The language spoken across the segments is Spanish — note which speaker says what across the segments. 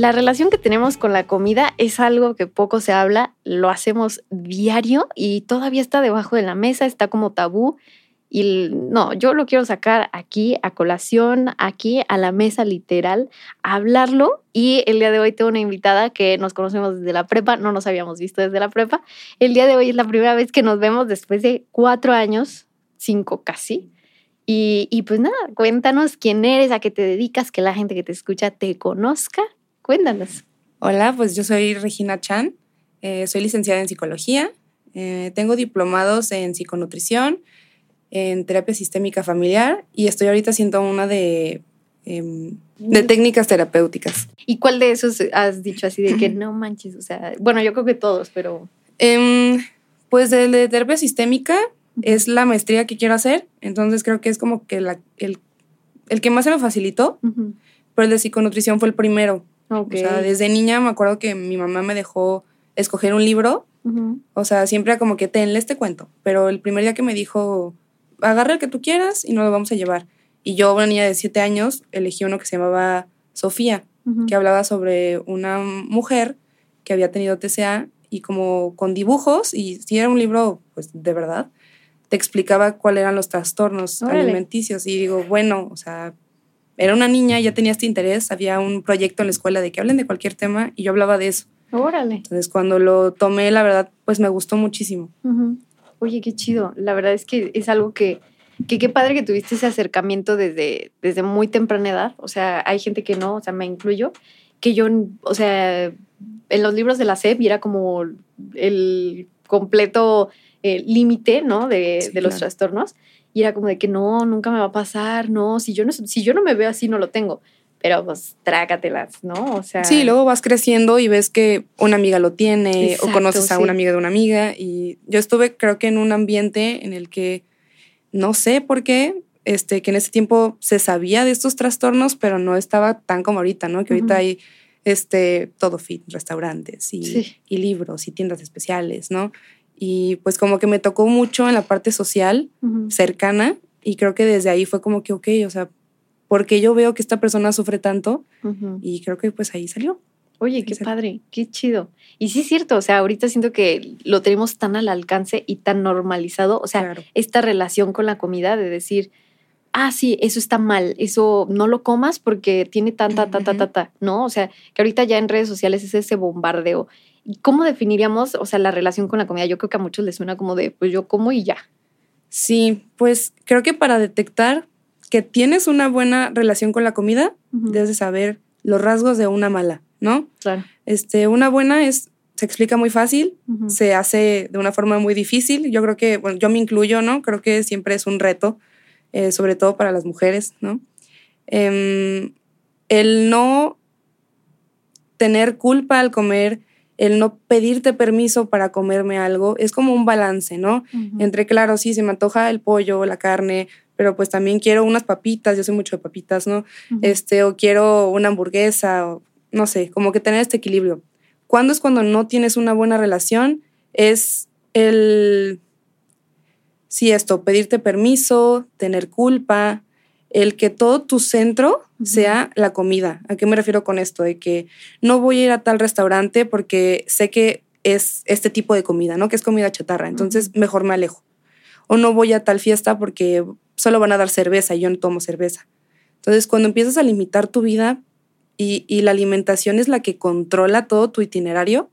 Speaker 1: La relación que tenemos con la comida es algo que poco se habla, lo hacemos diario y todavía está debajo de la mesa, está como tabú. Y no, yo lo quiero sacar aquí a colación, aquí a la mesa literal, a hablarlo. Y el día de hoy tengo una invitada que nos conocemos desde la prepa, no nos habíamos visto desde la prepa. El día de hoy es la primera vez que nos vemos después de cuatro años, cinco casi. Y, y pues nada, cuéntanos quién eres, a qué te dedicas, que la gente que te escucha te conozca Cuéntanos.
Speaker 2: Hola, pues yo soy Regina Chan, eh, soy licenciada en psicología, eh, tengo diplomados en psiconutrición, en terapia sistémica familiar y estoy ahorita haciendo una de, em, de técnicas terapéuticas.
Speaker 1: ¿Y cuál de esos has dicho así de que no manches? O sea, bueno, yo creo que todos, pero...
Speaker 2: Em, pues el de terapia sistémica es la maestría que quiero hacer, entonces creo que es como que la, el, el, que más se me facilitó, pero el de psiconutrición fue el primero. O sea, desde niña me acuerdo que mi mamá me dejó escoger un libro. O sea, siempre como que tenle este cuento. Pero el primer día que me dijo, agarra el que tú quieras y no lo vamos a llevar. Y yo, una niña de siete años, elegí uno que se llamaba Sofía, que hablaba sobre una mujer que había tenido TCA y como con dibujos, y si era un libro, pues de verdad, te explicaba cuáles eran los trastornos alimenticios. Y digo, bueno, o sea, era una niña, ya tenía este interés, había un proyecto en la escuela de que hablen de cualquier tema y yo hablaba de eso.
Speaker 1: Órale.
Speaker 2: Entonces cuando lo tomé, la verdad, pues me gustó muchísimo.
Speaker 1: Oye, qué chido. La verdad es que es algo que, que qué padre que tuviste ese acercamiento desde, desde muy temprana edad. O sea, hay gente que no, o sea, me incluyo, que yo, o sea, en los libros de la SEP era como el completo eh, límite, ¿no? De, de los trastornos. Y era como de que no, nunca me va a pasar, no, si yo no, si yo no me veo así, no lo tengo. Pero pues trágatelas, ¿no? O sea.
Speaker 2: Sí, luego vas creciendo y ves que una amiga lo tiene o conoces a una amiga de una amiga. Y yo estuve, creo que en un ambiente en el que no sé por qué, este, que en ese tiempo se sabía de estos trastornos, pero no estaba tan como ahorita, ¿no? Que ahorita hay este, todo fit, restaurantes y, y libros y tiendas especiales, ¿no? Y pues como que me tocó mucho en la parte social cercana y creo que desde ahí fue como que, ok, o sea, porque yo veo que esta persona sufre tanto y creo que pues ahí salió.
Speaker 1: Oye, qué padre, qué chido. Y sí es cierto, o sea, ahorita siento que lo tenemos tan al alcance y tan normalizado, o sea, esta relación con la comida de decir, ah, sí, eso está mal, eso no lo comas porque tiene tanta, ta, ta, ta, ta, ¿no? O sea, que ahorita ya en redes sociales es ese bombardeo ¿Cómo definiríamos, o sea, la relación con la comida? Yo creo que a muchos les suena como de, pues yo como y ya.
Speaker 2: Sí, pues creo que para detectar que tienes una buena relación con la comida, debes saber los rasgos de una mala, ¿no?
Speaker 1: Claro.
Speaker 2: Este, una buena es, se explica muy fácil, se hace de una forma muy difícil. Yo creo que, bueno, yo me incluyo, ¿no? Creo que siempre es un reto, eh, sobre todo para las mujeres, ¿no? Em, el no tener culpa al comer, el no pedirte permiso para comerme algo, es como un balance, ¿no? Entre, claro, sí, se me antoja el pollo, la carne, pero pues también quiero unas papitas, yo soy mucho de papitas, ¿no? Este, o quiero una hamburguesa, o no sé, como que tener este equilibrio. ¿Cuándo es cuando no tienes una buena relación? Es el, sí, esto, pedirte permiso, tener culpa, el que todo tu centro sea la comida. ¿A qué me refiero con esto? De que no voy a ir a tal restaurante porque sé que es este tipo de comida, ¿no? Que es comida chatarra, entonces mejor me alejo. O no voy a tal fiesta porque solo van a dar cerveza y yo no tomo cerveza. Entonces, cuando empiezas a limitar tu vida y, y la alimentación es la que controla todo tu itinerario,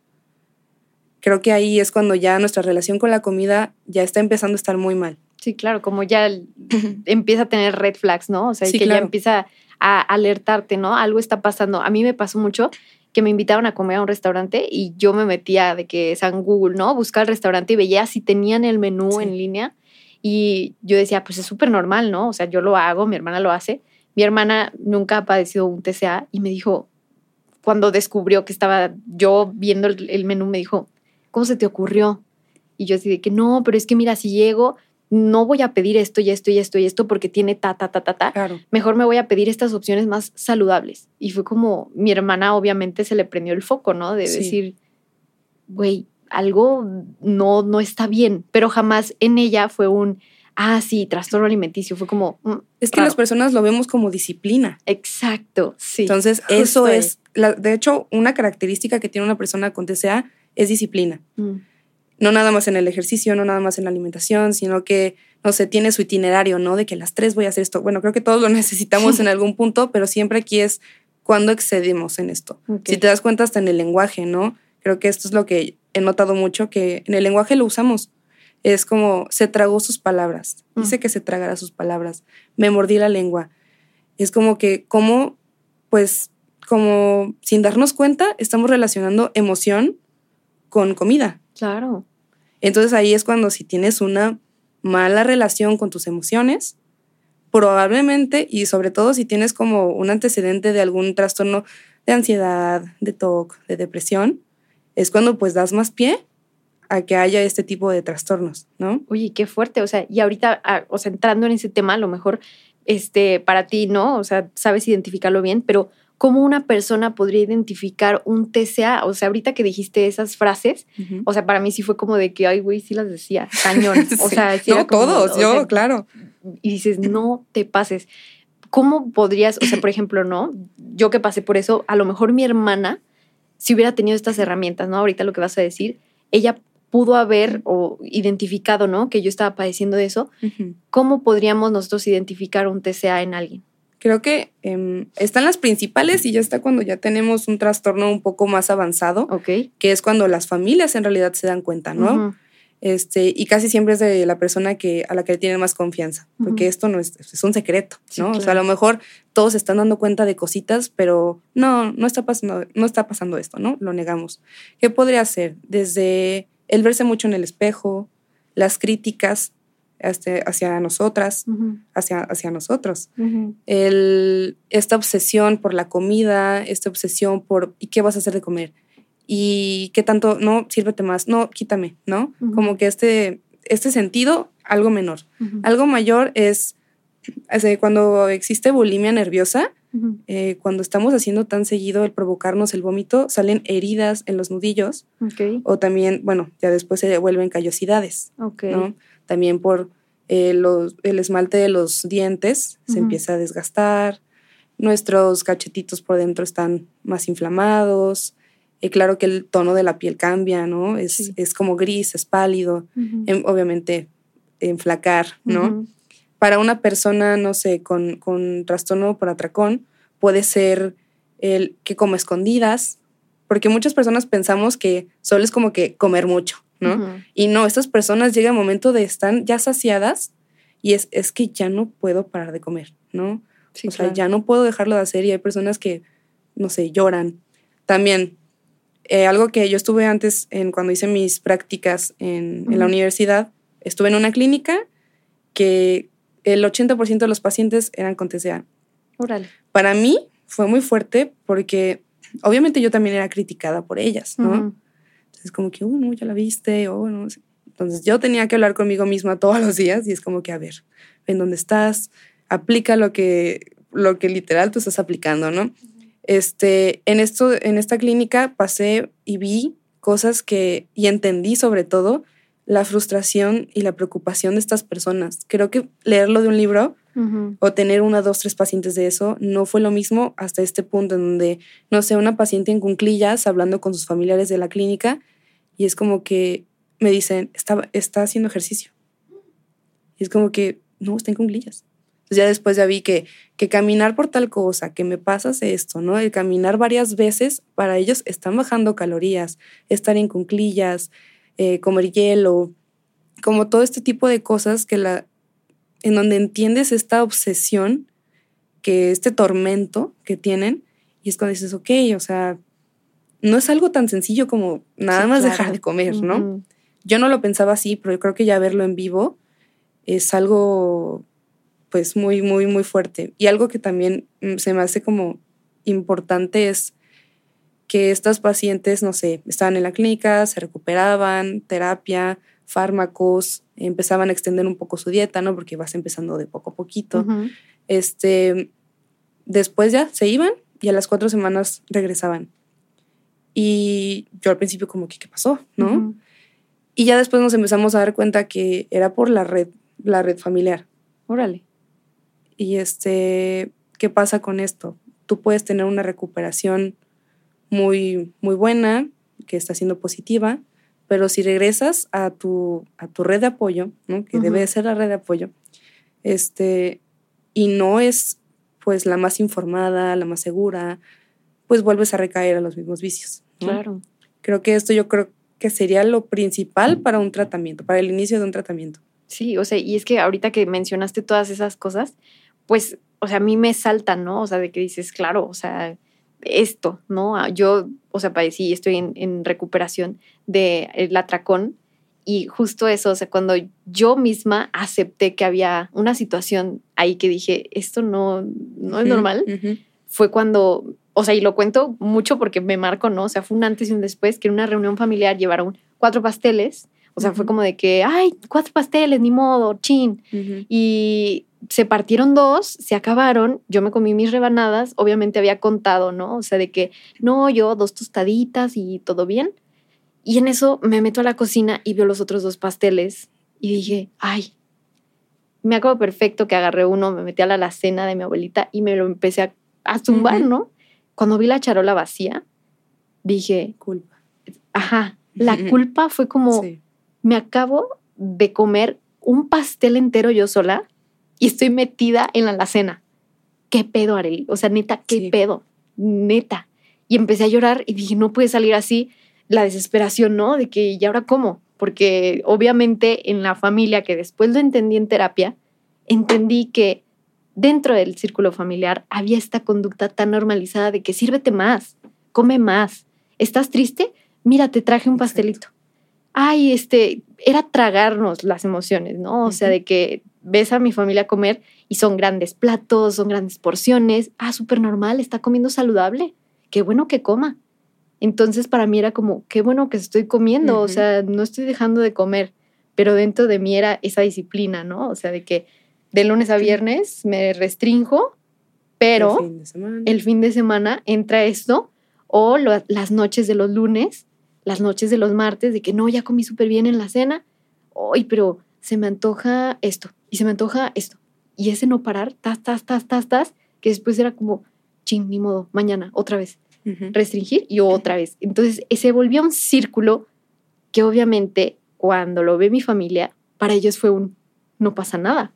Speaker 2: creo que ahí es cuando ya nuestra relación con la comida ya está empezando a estar muy mal.
Speaker 1: Sí, claro, como ya empieza a tener red flags, ¿no? O sea, que ya empieza a alertarte, ¿no? Algo está pasando. A mí me pasó mucho que me invitaban a comer a un restaurante y yo me metía de que es en Google, ¿no? Buscar el restaurante y veía si tenían el menú en línea y yo decía, pues es súper normal, ¿no? O sea, yo lo hago, mi hermana lo hace. Mi hermana nunca ha padecido un TCA y me dijo, cuando descubrió que estaba yo viendo el, menú, me dijo, ¿cómo se te ocurrió? Y yo así de que no, pero es que mira, si llego, no voy a pedir esto y esto y esto y esto porque tiene ta, ta, ta, ta, ta. Mejor me voy a pedir estas opciones más saludables. Y fue como, mi hermana obviamente se le prendió el foco, ¿no? De decir, güey, algo no, no está bien, pero jamás en ella fue un, ah, sí, trastorno alimenticio, fue como...
Speaker 2: Mm, es que las personas lo vemos como disciplina.
Speaker 1: Exacto, sí.
Speaker 2: Entonces, eso es, de hecho, una característica que tiene una persona con TCA es disciplina. Mm. No nada más en el ejercicio, no nada más en la alimentación, sino que, no sé, tiene su itinerario, ¿no? De que a las tres voy a hacer esto. Bueno, creo que todos lo necesitamos en algún punto, pero siempre aquí es cuando excedimos en esto. Si te das cuenta hasta en el lenguaje, ¿no? Creo que esto es lo que he notado mucho, que en el lenguaje lo usamos es como se tragó sus palabras. Mm. Dice que se tragará sus palabras. Me mordí la lengua. Es como que, como, pues, como sin darnos cuenta, estamos relacionando emoción con comida.
Speaker 1: Claro.
Speaker 2: Entonces ahí es cuando si tienes una mala relación con tus emociones, probablemente, y sobre todo si tienes como un antecedente de algún trastorno de ansiedad, de TOC, de depresión, es cuando pues das más pie a que haya este tipo de trastornos, ¿no?
Speaker 1: Oye, qué fuerte, o sea, y ahorita, ah, o sea, entrando en ese tema, a lo mejor, este, para ti, ¿no? O sea, sabes identificarlo bien, pero ¿cómo una persona podría identificar un TCA? O sea, ahorita que dijiste esas frases, o sea, para mí sí fue como de que, ay, güey, sí las decía, cañón. O sea,
Speaker 2: sí no, todos, yo, claro.
Speaker 1: Y dices, no te pases. ¿Cómo podrías, o sea, por ejemplo, no? Yo que pasé por eso, a lo mejor mi hermana, si hubiera tenido estas herramientas, ¿no? Ahorita lo que vas a decir, ella pudo haber o identificado, ¿no? Que yo estaba padeciendo de eso. ¿Cómo podríamos nosotros identificar un TCA en alguien?
Speaker 2: Creo que em, están las principales y ya está cuando ya tenemos un trastorno un poco más avanzado,
Speaker 1: okay.
Speaker 2: que es cuando las familias en realidad se dan cuenta, ¿no? Este, y casi siempre es de la persona que, a la que le tienen más confianza, porque esto no es, es un secreto, ¿no? O sea, a lo mejor todos se están dando cuenta de cositas, pero no, no está pasando, no está pasando esto, ¿no? Lo negamos. ¿Qué podría ser? Desde el verse mucho en el espejo, las críticas este, hacia nosotras, hacia, hacia nosotros, el, esta obsesión por la comida, esta obsesión por ¿y qué vas a hacer de comer? ¿Y qué tanto? No, sírvete más, no, quítame, ¿no? Como que este, este sentido, algo menor. Algo mayor es, es cuando existe bulimia nerviosa, eh, cuando estamos haciendo tan seguido el provocarnos el vómito, salen heridas en los nudillos. O también, bueno, ya después se vuelven callosidades. También por eh, el esmalte de los dientes se empieza a desgastar. Nuestros cachetitos por dentro están más inflamados. Y claro que el tono de la piel cambia, ¿no? Es, es como gris, es pálido. Em, obviamente, enflacar, ¿no? para una persona, no sé, con, con trastorno por atracón, puede ser el que come escondidas, porque muchas personas pensamos que solo es como que comer mucho, ¿no? Y no, estas personas llega el momento de estar ya saciadas y es, es que ya no puedo parar de comer, ¿no? o sea, ya no puedo dejarlo de hacer y hay personas que, no sé, lloran. También, eh, algo que yo estuve antes, en, cuando hice mis prácticas en, en la universidad, estuve en una clínica que el 80% de los pacientes eran con TCA. Para mí fue muy fuerte porque obviamente yo también era criticada por ellas, ¿no? Entonces como que, oh, no, ya la viste, o no Entonces yo tenía que hablar conmigo misma todos los días y es como que, a ver, en dónde estás, aplica lo que, lo que literal tú estás aplicando, ¿no? Este, en, esto, en esta clínica pasé y vi cosas que, y entendí sobre todo la frustración y la preocupación de estas personas. Creo que leerlo de un libro o tener una, dos, tres pacientes de eso no fue lo mismo hasta este punto donde, no sé, una paciente en cunclillas hablando con sus familiares de la clínica y es como que me dicen, está, está haciendo ejercicio. Y es como que, no, está en cunclillas. Ya después ya vi que, que caminar por tal cosa, que me pasas esto, ¿no? El caminar varias veces, para ellos están bajando calorías, estar en cunclillas, eh, comer hielo, como todo este tipo de cosas que la, en donde entiendes esta obsesión, que este tormento que tienen, y es cuando dices, ok, o sea, no es algo tan sencillo como nada más dejar de comer, ¿no? Yo no lo pensaba así, pero yo creo que ya verlo en vivo es algo, pues, muy, muy, muy fuerte. Y algo que también mm, se me hace como importante es que estas pacientes, no sé, estaban en la clínica, se recuperaban, terapia, fármacos, empezaban a extender un poco su dieta, ¿no? Porque vas empezando de poco a poquito. Este, después ya se iban y a las cuatro semanas regresaban. Y yo al principio como que, ¿qué pasó? ¿No? Y ya después nos empezamos a dar cuenta que era por la red, la red familiar.
Speaker 1: Órale.
Speaker 2: Y este, ¿qué pasa con esto? Tú puedes tener una recuperación muy, muy buena, que está siendo positiva, pero si regresas a tu, a tu red de apoyo, ¿no? que debe ser la red de apoyo, este, y no es pues la más informada, la más segura, pues vuelves a recaer a los mismos vicios.
Speaker 1: Claro.
Speaker 2: Creo que esto yo creo que sería lo principal para un tratamiento, para el inicio de un tratamiento.
Speaker 1: Sí, o sea, y es que ahorita que mencionaste todas esas cosas, pues, o sea, a mí me saltan, ¿no? O sea, de que dices, claro, o sea, esto, ¿no? Ah, yo, o sea, padecí, estoy en, recuperación del el atracón y justo eso, o sea, cuando yo misma acepté que había una situación ahí que dije, esto no, no es normal, fue cuando, o sea, y lo cuento mucho porque me marco, ¿no? O sea, fue un antes y un después, que en una reunión familiar llevaron cuatro pasteles, o sea, fue como de que, ay, cuatro pasteles, ni modo, chin. Y se partieron dos, se acabaron, yo me comí mis rebanadas, obviamente había contado, ¿no? O sea, de que, no, yo dos tostaditas y todo bien. Y en eso me meto a la cocina y veo los otros dos pasteles y dije, ay, me acuerdo perfecto que agarré uno, me metí a la alacena de mi abuelita y me lo empecé a, a zumbar, ¿no? Cuando vi la charola vacía, dije,
Speaker 2: culpa.
Speaker 1: Ajá, la culpa fue como, me acabo de comer un pastel entero yo sola y estoy metida en la alacena. ¿Qué pedo, Areli? O sea, neta, ¿qué pedo? Neta. Y empecé a llorar y dije, no puede salir así. La desesperación, ¿no? De que, ¿y ahora cómo? Porque obviamente en la familia, que después lo entendí en terapia, entendí que dentro del círculo familiar había esta conducta tan normalizada de que sírvete más, come más. ¿Estás triste? Mira, te traje un pastelito. Ay, este, era tragarnos las emociones, ¿no? O sea, de que ves a mi familia comer y son grandes platos, son grandes porciones. Ah, súper normal, está comiendo saludable. Qué bueno que coma. Entonces para mí era como, qué bueno que estoy comiendo, o sea, no estoy dejando de comer, pero dentro de mí era esa disciplina, ¿no? O sea, de que de lunes a viernes me restrinjo, pero el fin de semana, entra esto, o las noches de los lunes, las noches de los martes, de que no, ya comí súper bien en la cena, hoy, pero se me antoja esto, y se me antoja esto. Y ese no parar, tas, tas, tas, tas, tas, que después era como, ching, ni modo, mañana, otra vez. Restringir y otra vez. Entonces, se volvió un círculo que obviamente cuando lo ve mi familia, para ellos fue un, no pasa nada.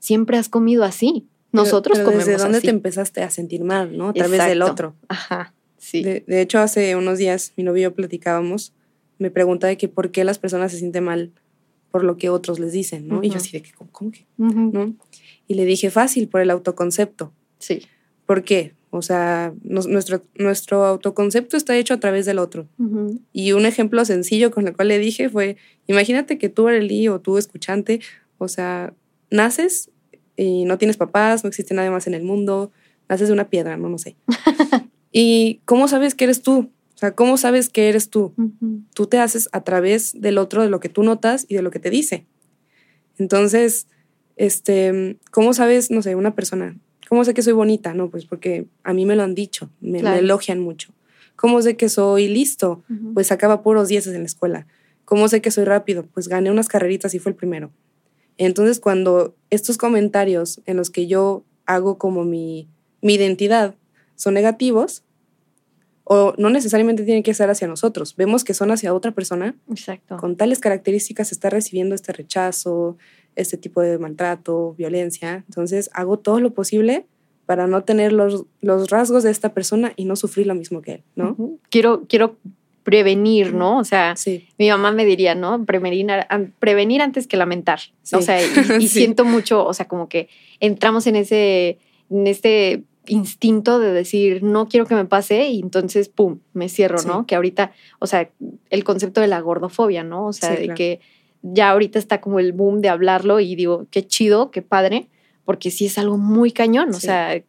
Speaker 1: Siempre has comido así. Nosotros pero, pero
Speaker 2: ¿Desde dónde te empezaste a sentir mal, no? A través del otro.
Speaker 1: Ajá, sí.
Speaker 2: De, de, hecho, hace unos días mi novio y yo platicábamos, me pregunta de que por qué las personas se sienten mal por lo que otros les dicen, ¿no? Y yo así de que, ¿cómo, que? ¿No? Y le dije, fácil, por el autoconcepto.
Speaker 1: Sí.
Speaker 2: ¿Por qué? O sea, nuestro, nuestro autoconcepto está hecho a través del otro. Y un ejemplo sencillo con el cual le dije fue, imagínate que tú, Arely, o tú, escuchante, o sea, naces y no tienes papás, no existe nadie más en el mundo, naces de una piedra, no, no sé. ¿Y cómo sabes que eres tú? O sea, ¿cómo sabes que eres tú? Tú te haces a través del otro, de lo que tú notas y de lo que te dice. Entonces, este, ¿cómo sabes, no sé, una persona? ¿Cómo sé que soy bonita? No, pues porque a mí me lo han dicho, me, elogian mucho. ¿Cómo sé que soy listo? Pues acaba puros dieces en la escuela. ¿Cómo sé que soy rápido? Pues gané unas carreritas y fue el primero. Entonces, cuando estos comentarios en los que yo hago como mi, mi identidad son negativos, o no necesariamente tienen que ser hacia nosotros. Vemos que son hacia otra persona.
Speaker 1: Exacto.
Speaker 2: Con tales características está recibiendo este rechazo, este tipo de maltrato, violencia. Entonces hago todo lo posible para no tener los, los rasgos de esta persona y no sufrir lo mismo que él, ¿no?
Speaker 1: Quiero, quiero prevenir, ¿no? O sea, mi mamá me diría, ¿no? Prevenir, prevenir antes que lamentar. O sea, y, siento mucho, o sea, como que entramos en ese, en este instinto de decir, no quiero que me pase y entonces, ¡pum!, me cierro, ¿no? Que ahorita, o sea, el concepto de la gordofobia, ¿no? O sea, de que ya ahorita está como el boom de hablarlo y digo, qué chido, qué padre, porque sí es algo muy cañón, o sea,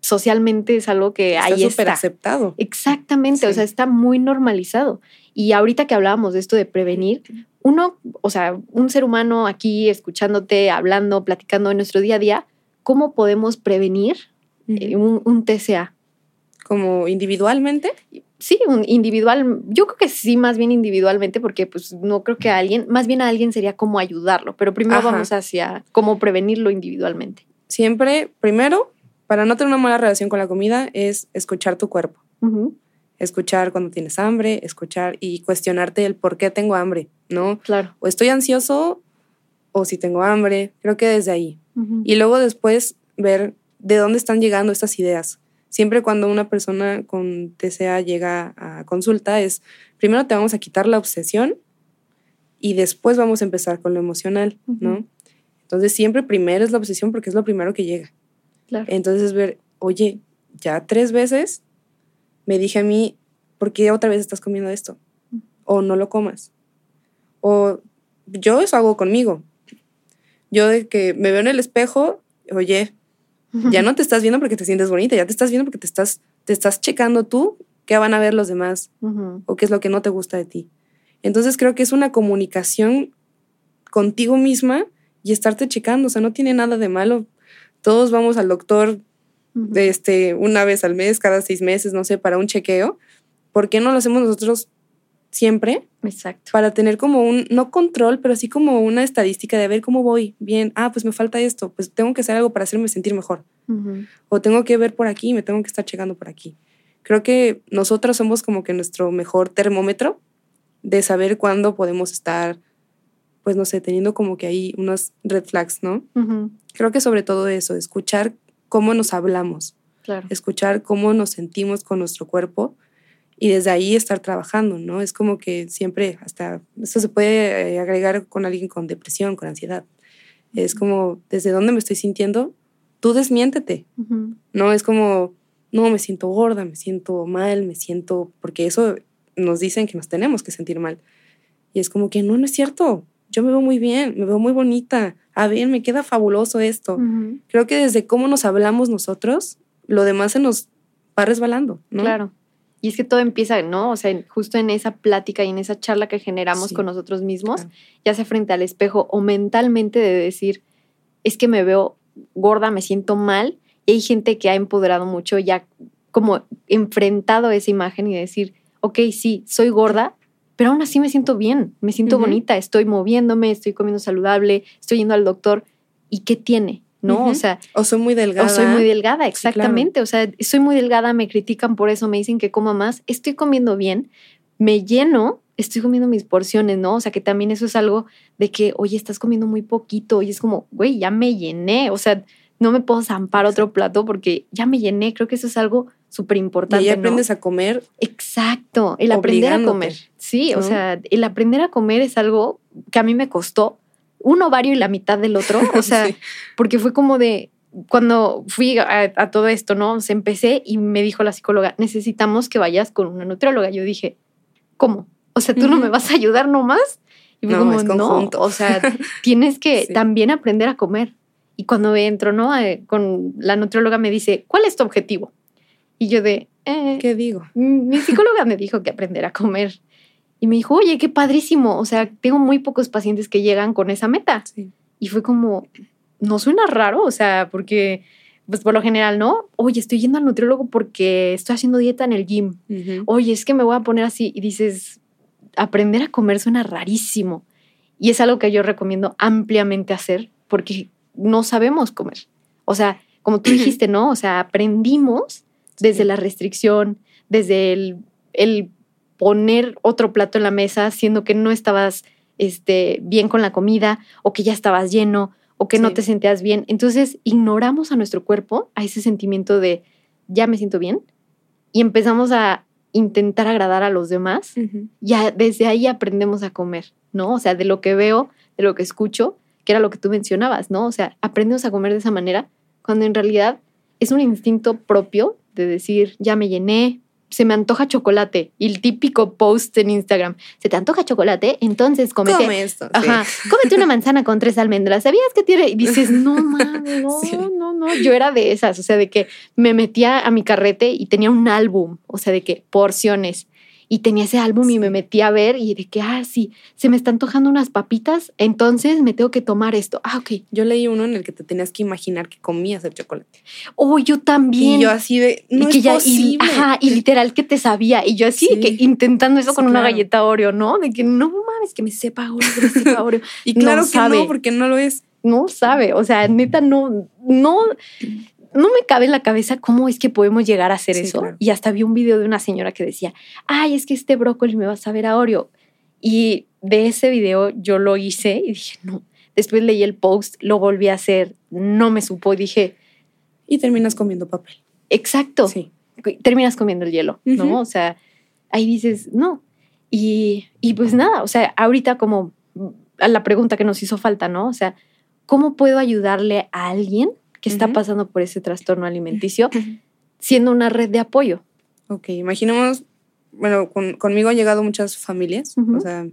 Speaker 1: socialmente es algo que
Speaker 2: está
Speaker 1: ahí
Speaker 2: súper
Speaker 1: está.
Speaker 2: aceptado.
Speaker 1: Exactamente, o sea, está muy normalizado. Y ahorita que hablábamos de esto de prevenir, uno, o sea, un ser humano aquí escuchándote, hablando, platicando en nuestro día a día, ¿cómo podemos prevenir eh, un, un TCA?
Speaker 2: Como individualmente.
Speaker 1: Sí, un individual, yo creo que sí, más bien individualmente, porque pues no creo que a alguien, más bien a alguien sería como ayudarlo, pero primero
Speaker 2: Ajá.
Speaker 1: vamos hacia cómo prevenirlo individualmente.
Speaker 2: Siempre, primero, para no tener una mala relación con la comida, es escuchar tu cuerpo. Escuchar cuando tienes hambre, escuchar y cuestionarte el por qué tengo hambre, ¿no?
Speaker 1: Claro.
Speaker 2: O estoy ansioso o si tengo hambre. Creo que desde ahí. Y luego después ver de dónde están llegando estas ideas. Siempre cuando una persona con TCA llega a consulta es, primero te vamos a quitar la obsesión y después vamos a empezar con lo emocional, ¿no? Entonces siempre primero es la obsesión porque es lo primero que llega.
Speaker 1: claro.
Speaker 2: Entonces es ver, oye, ya tres veces me dije a mí, ¿por qué otra vez estás comiendo esto? O no lo comas. O yo eso hago conmigo. Yo de que me veo en el espejo, oye, ya no te estás viendo porque te sientes bonita, ya te estás viendo porque te estás, te estás checando tú qué van a ver los demás o qué es lo que no te gusta de ti. Entonces creo que es una comunicación contigo misma y estarte checando, o sea, no tiene nada de malo. Todos vamos al doctor de este, una vez al mes, cada seis meses, no sé, para un chequeo. ¿Por qué no lo hacemos nosotros siempre?
Speaker 1: Exacto.
Speaker 2: Para tener como un, no control, pero sí como una estadística de ver cómo voy. Bien, ah, pues me falta esto, pues tengo que hacer algo para hacerme sentir mejor. O tengo que ver por aquí, me tengo que estar checando por aquí. Creo que nosotros somos como que nuestro mejor termómetro de saber cuándo podemos estar, pues no sé, teniendo como que ahí unos red flags, ¿no? Creo que sobre todo eso, escuchar cómo nos hablamos,
Speaker 1: Claro.
Speaker 2: escuchar cómo nos sentimos con nuestro cuerpo y desde ahí estar trabajando, ¿no? Es como que siempre, hasta eso se puede eh, agregar con alguien con depresión, con ansiedad. Es como, desde dónde me estoy sintiendo, tú desmiéntete,
Speaker 1: Ujú,
Speaker 2: no es como, no, me siento gorda, me siento mal, me siento, porque eso nos dicen que nos tenemos que sentir mal. Y es como que no, no es cierto. Yo me veo muy bien, me veo muy bonita. A ver, me queda fabuloso esto. Creo que desde cómo nos hablamos nosotros, lo demás se nos va resbalando, ¿no?
Speaker 1: Claro. Y es que todo empieza, ¿no? O sea, justo en esa plática y en esa charla que generamos
Speaker 2: Sí.
Speaker 1: con nosotros mismos,
Speaker 2: Claro.
Speaker 1: ya sea frente al espejo o mentalmente de decir, es que me veo gorda, me siento mal. Y hay gente que ha empoderado mucho, ya como enfrentado esa imagen y decir, ok, sí, soy gorda, pero aún así me siento bien, me siento bonita, estoy moviéndome, estoy comiendo saludable, estoy yendo al doctor. ¿Y qué tiene? ¿No? O sea,
Speaker 2: O soy muy delgada.
Speaker 1: o soy muy delgada,
Speaker 2: Sí,
Speaker 1: exactamente. O sea, soy muy delgada, me critican por eso, me dicen que coma más. Estoy comiendo bien, me lleno, estoy comiendo mis porciones, ¿no? O sea, que también eso es algo de que, oye, estás comiendo muy poquito. Y es como, güey, ya me llené. O sea, no me puedo zampar otro plato porque ya me llené. Creo que eso es algo súper
Speaker 2: Y
Speaker 1: importante. ¿no?
Speaker 2: aprendes a comer.
Speaker 1: Exacto, el aprender a comer. Sí, o sea, el aprender a comer es algo que a mí me costó un ovario y la mitad del otro. O sea,
Speaker 2: Sí.
Speaker 1: porque fue como de cuando fui a, a todo esto, ¿no? O sea, empecé y me dijo la psicóloga, necesitamos que vayas con una nutrióloga. Yo dije, ¿cómo? O sea, tú no me vas a ayudar nomás. Y fue
Speaker 2: No,
Speaker 1: como,
Speaker 2: es
Speaker 1: no, o sea, tienes que
Speaker 2: Sí.
Speaker 1: también aprender a comer. Y cuando entro, ¿no? Eh, con la nutrióloga me dice, ¿cuál es tu objetivo? Y yo de, eh,
Speaker 2: ¿Qué digo?
Speaker 1: Mi psicóloga me dijo que aprender a comer. Y me dijo, oye, qué padrísimo. O sea, tengo muy pocos pacientes que llegan con esa meta.
Speaker 2: Sí.
Speaker 1: Y fue como, no suena raro, o sea, porque, pues por lo general, ¿no? Oye, estoy yendo al nutriólogo porque estoy haciendo dieta en el gym. Oye, es que me voy a poner así. Y dices, aprender a comer suena rarísimo. Y es algo que yo recomiendo ampliamente hacer porque no sabemos comer. O sea, como tú dijiste, ¿no? O sea, aprendimos desde la restricción, desde el, el poner otro plato en la mesa, siendo que no estabas este, bien con la comida o que ya estabas lleno o que no te sentías bien. Entonces, ignoramos a nuestro cuerpo, a ese sentimiento de ya me siento bien y empezamos a intentar agradar a los demás.
Speaker 2: Ujú.
Speaker 1: Ya desde ahí aprendemos a comer, ¿no? O sea, de lo que veo, de lo que escucho, que era lo que tú mencionabas, ¿no? O sea, aprendemos a comer de esa manera cuando en realidad es un instinto propio de decir, ya me llené, se me antoja chocolate. Y el típico post en Instagram, ¿se te antoja chocolate? Entonces comete.
Speaker 2: Come esto. sí.
Speaker 1: Ajá, cómete una manzana con tres almendras. ¿Sabías que tiene? Y dices, no mames, no,
Speaker 2: Sí.
Speaker 1: no, no. Yo era de esas, o sea, de que me metía a mi carrete y tenía un álbum, o sea, de que porciones. Y tenía ese álbum y me metía a ver y de que, ah, sí, se me están antojando unas papitas, entonces me tengo que tomar esto. Ah, ok.
Speaker 2: Yo leí uno en el que te tenías que imaginar que comías el chocolate.
Speaker 1: Oh, yo también.
Speaker 2: Y yo así de, no
Speaker 1: y
Speaker 2: es
Speaker 1: que ya, y,
Speaker 2: posible.
Speaker 1: ajá, y literal que te sabía. Y yo así,
Speaker 2: Sí.
Speaker 1: que intentando eso
Speaker 2: Sí,
Speaker 1: con una galleta Oreo, ¿no? De que no mames, que me sepa Oreo, que me sepa Oreo.
Speaker 2: Y
Speaker 1: no
Speaker 2: claro que
Speaker 1: sabe.
Speaker 2: no, porque no lo es.
Speaker 1: no sabe, o sea, neta, no, no, no me cabe en la cabeza cómo es que podemos llegar a hacer
Speaker 2: Sí,
Speaker 1: eso.
Speaker 2: claro.
Speaker 1: Y hasta vi un video de una señora que decía, ay, es que este brócoli me va a saber a Oreo. Y de ese video yo lo hice y dije, no. Después leí el post, lo volví a hacer, no me supo, dije,
Speaker 2: Y terminas comiendo papel.
Speaker 1: exacto,
Speaker 2: Sí.
Speaker 1: terminas comiendo el hielo. ¿no? O sea, ahí dices, no. Y, y pues nada, o sea, ahorita como a la pregunta que nos hizo falta, ¿no? O sea, ¿cómo puedo ayudarle a alguien que está pasando por ese trastorno alimenticio siendo una red de apoyo?
Speaker 2: Ok, imaginemos, bueno, con- conmigo han llegado muchas familias,
Speaker 1: Ujú.
Speaker 2: o sea,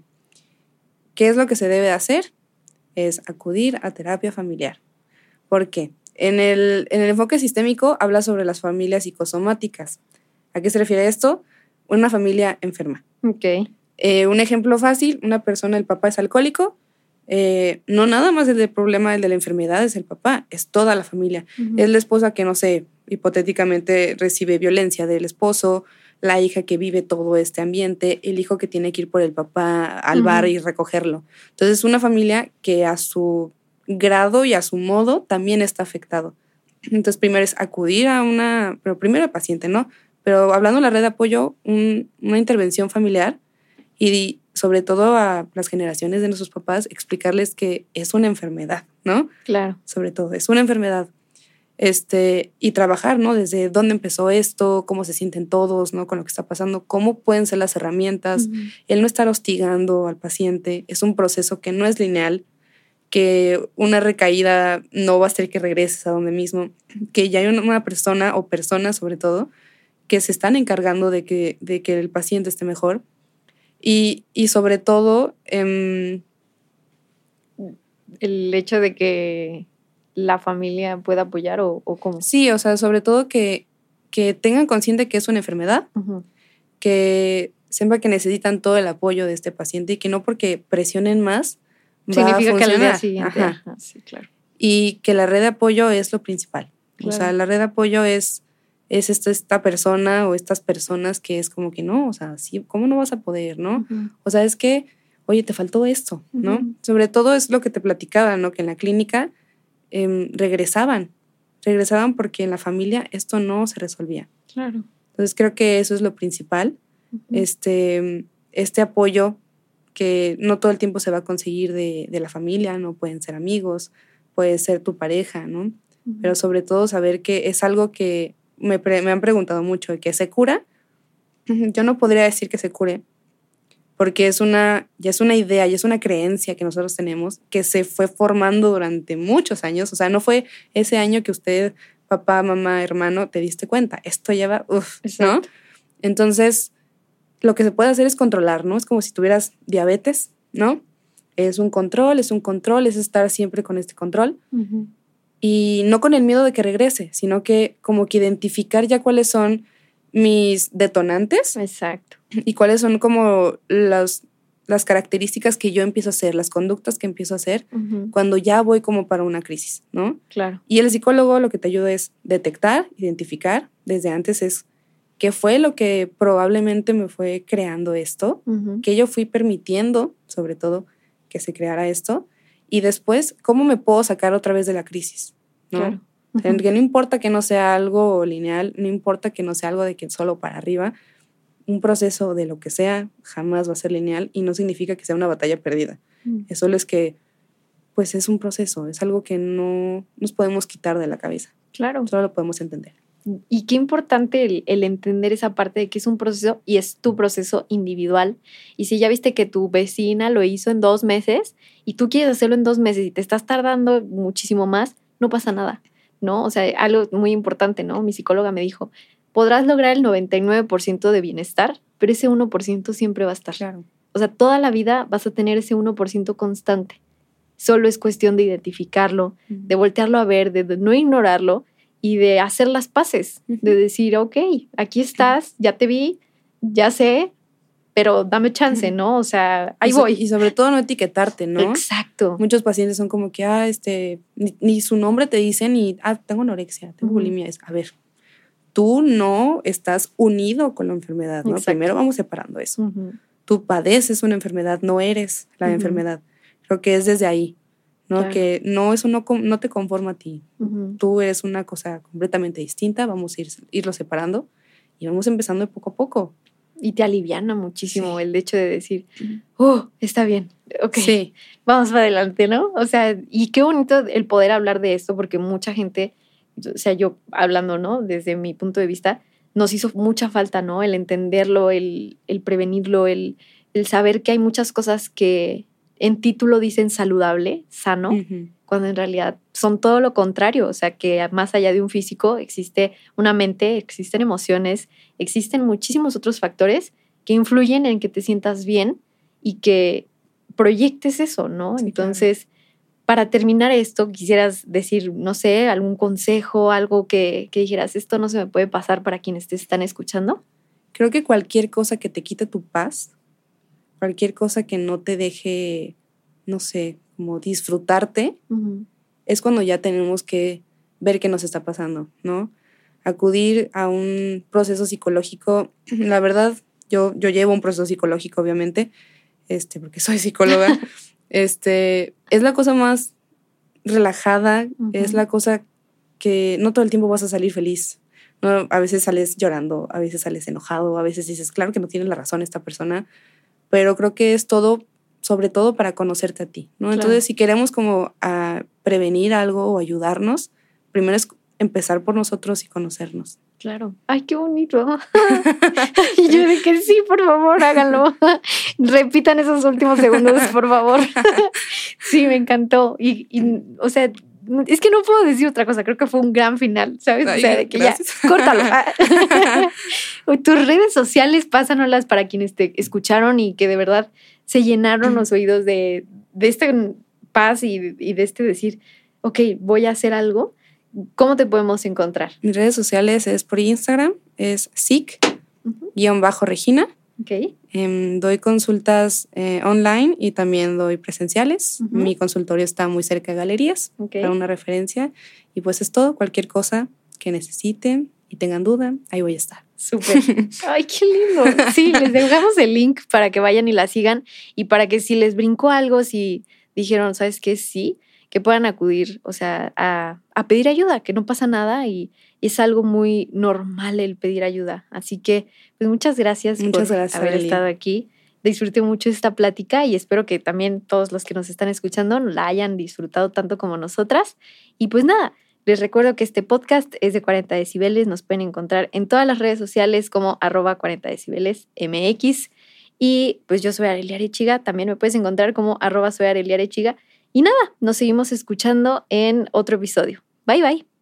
Speaker 2: ¿qué es lo que se debe hacer? Es acudir a terapia familiar. ¿Por qué? En el, en el enfoque sistémico habla sobre las familias psicosomáticas. ¿A qué se refiere esto? Una familia enferma.
Speaker 1: Ok.
Speaker 2: Eh, un ejemplo fácil, una persona, el papá es alcohólico, eh, no nada más el del problema, el de la enfermedad es el papá, es toda la familia. Es la esposa que, no sé, hipotéticamente recibe violencia del esposo, la hija que vive todo este ambiente, el hijo que tiene que ir por el papá al bar y recogerlo. Entonces, una familia que a su grado y a su modo también está afectado. Entonces, primero es acudir a una, pero primero al paciente, ¿no? Pero hablando de la red de apoyo, un- una intervención familiar y sobre todo a las generaciones de nuestros papás, explicarles que es una enfermedad, ¿no?
Speaker 1: Claro.
Speaker 2: sobre todo, es una enfermedad. Este, y trabajar, ¿no? Desde dónde empezó esto, cómo se sienten todos, ¿no? Con lo que está pasando, cómo pueden ser las herramientas, el no estar hostigando al paciente, es un proceso que no es lineal, que una recaída no va a hacer que regreses a donde mismo, que ya hay una- una persona o personas sobre todo que se están encargando de que, de que el paciente esté mejor y, y sobre todo em,
Speaker 1: El hecho de que la familia pueda apoyar o, o cómo.
Speaker 2: Sí, o sea, sobre todo que, que tengan consciente que es una enfermedad, que sepan que necesitan todo el apoyo de este paciente y que no porque presionen más va a
Speaker 1: Significa que al día siguiente.
Speaker 2: Ajá.
Speaker 1: ajá, sí, claro.
Speaker 2: Y que la red de apoyo es lo principal. O sea, la red de apoyo es, es esta, esta persona o estas personas que es como que no, o sea, sí, ¿cómo no vas a poder, no? O sea, es que, oye, te faltó esto, ¿no? Sobre todo es lo que te platicaba, ¿no? Que en la clínica em, regresaban, regresaban porque en la familia esto no se resolvía.
Speaker 1: Claro.
Speaker 2: Entonces creo que eso es lo principal, este, este apoyo que no todo el tiempo se va a conseguir de, de la familia, no pueden ser amigos, puede ser tu pareja, ¿no? Pero sobre todo saber que es algo que me, me han preguntado mucho, que se cura. Yo no podría decir que se cure, porque es una, ya es una idea, ya es una creencia que nosotros tenemos que se fue formando durante muchos años. O sea, no fue ese año que usted, papá, mamá, hermano, te diste cuenta. Esto lleva, uff, ¿no? Entonces, lo que se puede hacer es controlar, ¿no? Es como si tuvieras diabetes, ¿no? Es un control, es un control, es estar siempre con este control
Speaker 1: Ujú.
Speaker 2: Y no con el miedo de que regrese, sino que como que identificar ya cuáles son mis detonantes
Speaker 1: Exacto.
Speaker 2: y cuáles son como las, las características que yo empiezo a hacer, las conductas que empiezo a hacer cuando ya voy como para una crisis, ¿no?
Speaker 1: Claro.
Speaker 2: Y el psicólogo lo que te ayuda es detectar, identificar, desde antes es qué fue lo que probablemente me fue creando esto,
Speaker 1: Ujú.
Speaker 2: que yo fui permitiendo, sobre todo, que se creara esto, y después, cómo me puedo sacar otra vez de la crisis, ¿no?
Speaker 1: Claro.
Speaker 2: Sea, Que no importa que no sea algo lineal, no importa que no sea algo de que solo para arriba, un proceso de lo que sea jamás va a ser lineal y no significa que sea una batalla perdida.
Speaker 1: Ujú.
Speaker 2: Es solo es que, pues es un proceso, es algo que no nos podemos quitar de la cabeza,
Speaker 1: Claro.
Speaker 2: solo lo podemos entender.
Speaker 1: Y qué importante el, el entender esa parte de que es un proceso y es tu proceso individual. Y si ya viste que tu vecina lo hizo en dos meses y tú quieres hacerlo en dos meses y te estás tardando muchísimo más, no pasa nada, ¿no? O sea, algo muy importante, ¿no? Mi psicóloga me dijo, podrás lograr el 99% de bienestar, pero ese 1% siempre va a estar.
Speaker 2: Claro.
Speaker 1: O sea, toda la vida vas a tener ese 1% constante. Solo es cuestión de identificarlo, de voltearlo a ver, de, no ignorarlo y de hacer las paces, de decir, ok, aquí estás, ya te vi, ya sé, pero dame chance, ¿no? O sea, ahí voy.
Speaker 2: Y sobre todo no etiquetarte, ¿no?
Speaker 1: Exacto.
Speaker 2: Muchos pacientes son como que, ah, este, ni, su nombre te dicen y, ah, tengo anorexia, tengo bulimia. Es, a ver, tú no estás unido con la enfermedad, ¿no? Primero vamos separando eso. Tú padeces una enfermedad, no eres la enfermedad. Creo que es desde ahí, ¿no? Que no, eso no, no te conforma a ti. Tú eres una cosa completamente distinta, vamos a ir, irlo separando y vamos empezando de poco a poco.
Speaker 1: Y te aliviana muchísimo el hecho de decir, oh, está bien, ok, sí. vamos para adelante, ¿no? O sea, y qué bonito el poder hablar de esto, porque mucha gente, o sea, yo hablando, ¿no? Desde mi punto de vista, nos hizo mucha falta, ¿no? El entenderlo, el, el prevenirlo, el, el, saber que hay muchas cosas que en título dicen saludable, sano, cuando en realidad son todo lo contrario, o sea, que más allá de un físico existe una mente, existen emociones, existen muchísimos otros factores que influyen en que te sientas bien y que proyectes eso, ¿no? Entonces, para terminar esto, quisieras decir, no sé, algún consejo, algo que, que, dijeras, esto no se me puede pasar para quienes te están escuchando.
Speaker 2: Creo que cualquier cosa que te quite tu paz, cualquier cosa que no te deje, no sé, como disfrutarte, es cuando ya tenemos que ver qué nos está pasando, ¿no? acudir a un proceso psicológico. La verdad, yo, yo llevo un proceso psicológico, obviamente, este, porque soy psicóloga. este, es la cosa más relajada, es la cosa que no todo el tiempo vas a salir feliz. ¿no? A veces sales llorando, a veces sales enojado, a veces dices, claro que no tiene la razón esta persona, pero creo que es todo, sobre todo para conocerte a ti, ¿no? Entonces, si queremos como a prevenir algo o ayudarnos, primero es empezar por nosotros y conocernos.
Speaker 1: Claro. Ay, qué bonito. y yo que sí, por favor, háganlo. Repitan esos últimos segundos, por favor. sí, me encantó. Y, o sea, es que no puedo decir otra cosa. Creo que fue un gran final, ¿sabes? o sea, de que ya, córtalo. Tus redes sociales, pásanoslas para quienes te escucharon y que de verdad se llenaron los oídos de, de esta paz y, y de este decir, ok, voy a hacer algo ¿Cómo te podemos encontrar?
Speaker 2: Mis redes sociales es por Instagram, es sic-regina.
Speaker 1: Okay.
Speaker 2: Em, doy consultas eh, online y también doy presenciales. Mi consultorio está muy cerca de galerías, para una referencia. Y pues es todo, cualquier cosa que necesiten y tengan duda, ahí voy a estar.
Speaker 1: Súper. Ay, qué lindo. Sí, les dejamos el link para que vayan y la sigan y para que si les brincó algo, si dijeron, ¿sabes qué? Sí, que puedan acudir, o sea, a, pedir ayuda, que no pasa nada y, es algo muy normal el pedir ayuda. Así que, pues muchas gracias
Speaker 2: por
Speaker 1: haber estado aquí. Disfruté mucho esta plática y espero que también todos los que nos están escuchando la hayan disfrutado tanto como nosotras. Y pues nada, les recuerdo que este podcast es de 40 decibeles, nos pueden encontrar en todas las redes sociales como arroba 40 decibeles MX. Y pues yo soy Arelia Arechiga, también me puedes encontrar como arroba soy Arelia Arechiga y nada, nos seguimos escuchando en otro episodio. Bye bye.